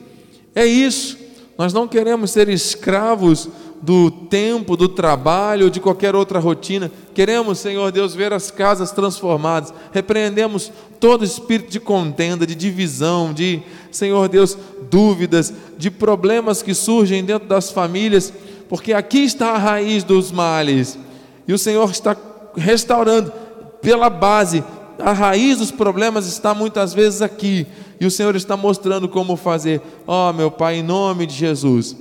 Speaker 2: É isso. Nós não queremos ser escravos do tempo, do trabalho ou de qualquer outra rotina. Queremos, Senhor Deus, ver as casas transformadas. Repreendemos todo espírito de contenda, de divisão, de, Senhor Deus, dúvidas, de problemas que surgem dentro das famílias, porque aqui está a raiz dos males. E o Senhor está restaurando pela base. A raiz dos problemas está muitas vezes aqui. E o Senhor está mostrando como fazer. Ó, oh, meu Pai, em nome de Jesus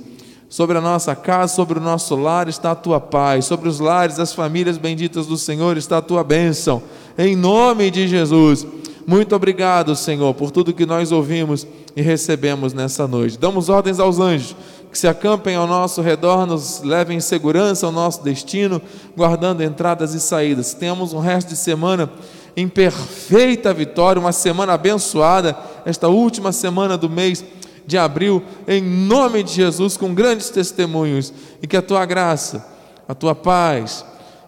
Speaker 2: Sobre a nossa casa, sobre o nosso lar está a tua paz, sobre os lares das famílias benditas do Senhor está a tua bênção, em nome de Jesus. Muito obrigado, Senhor, por tudo que nós ouvimos e recebemos nessa noite. Damos ordens aos anjos que se acampem ao nosso redor, nos levem em segurança ao nosso destino, guardando entradas e saídas. Tenhamos um resto de semana em perfeita vitória, uma semana abençoada, esta última semana do mês de abril, em nome de Jesus, com grandes testemunhos, e que a tua graça, a tua paz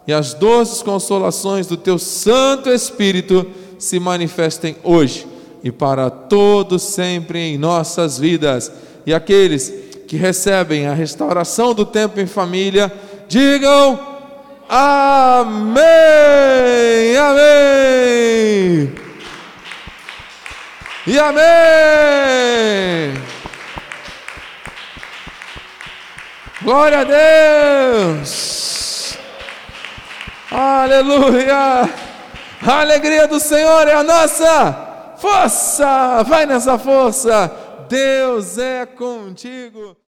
Speaker 2: e as doces consolações do teu Santo Espírito se manifestem hoje e para todos sempre em nossas vidas. E aqueles que recebem a restauração do tempo em família, digam amém, amém. E amém. Glória a Deus! Aleluia! A alegria do Senhor é a nossa força! Vai nessa força! Deus é contigo!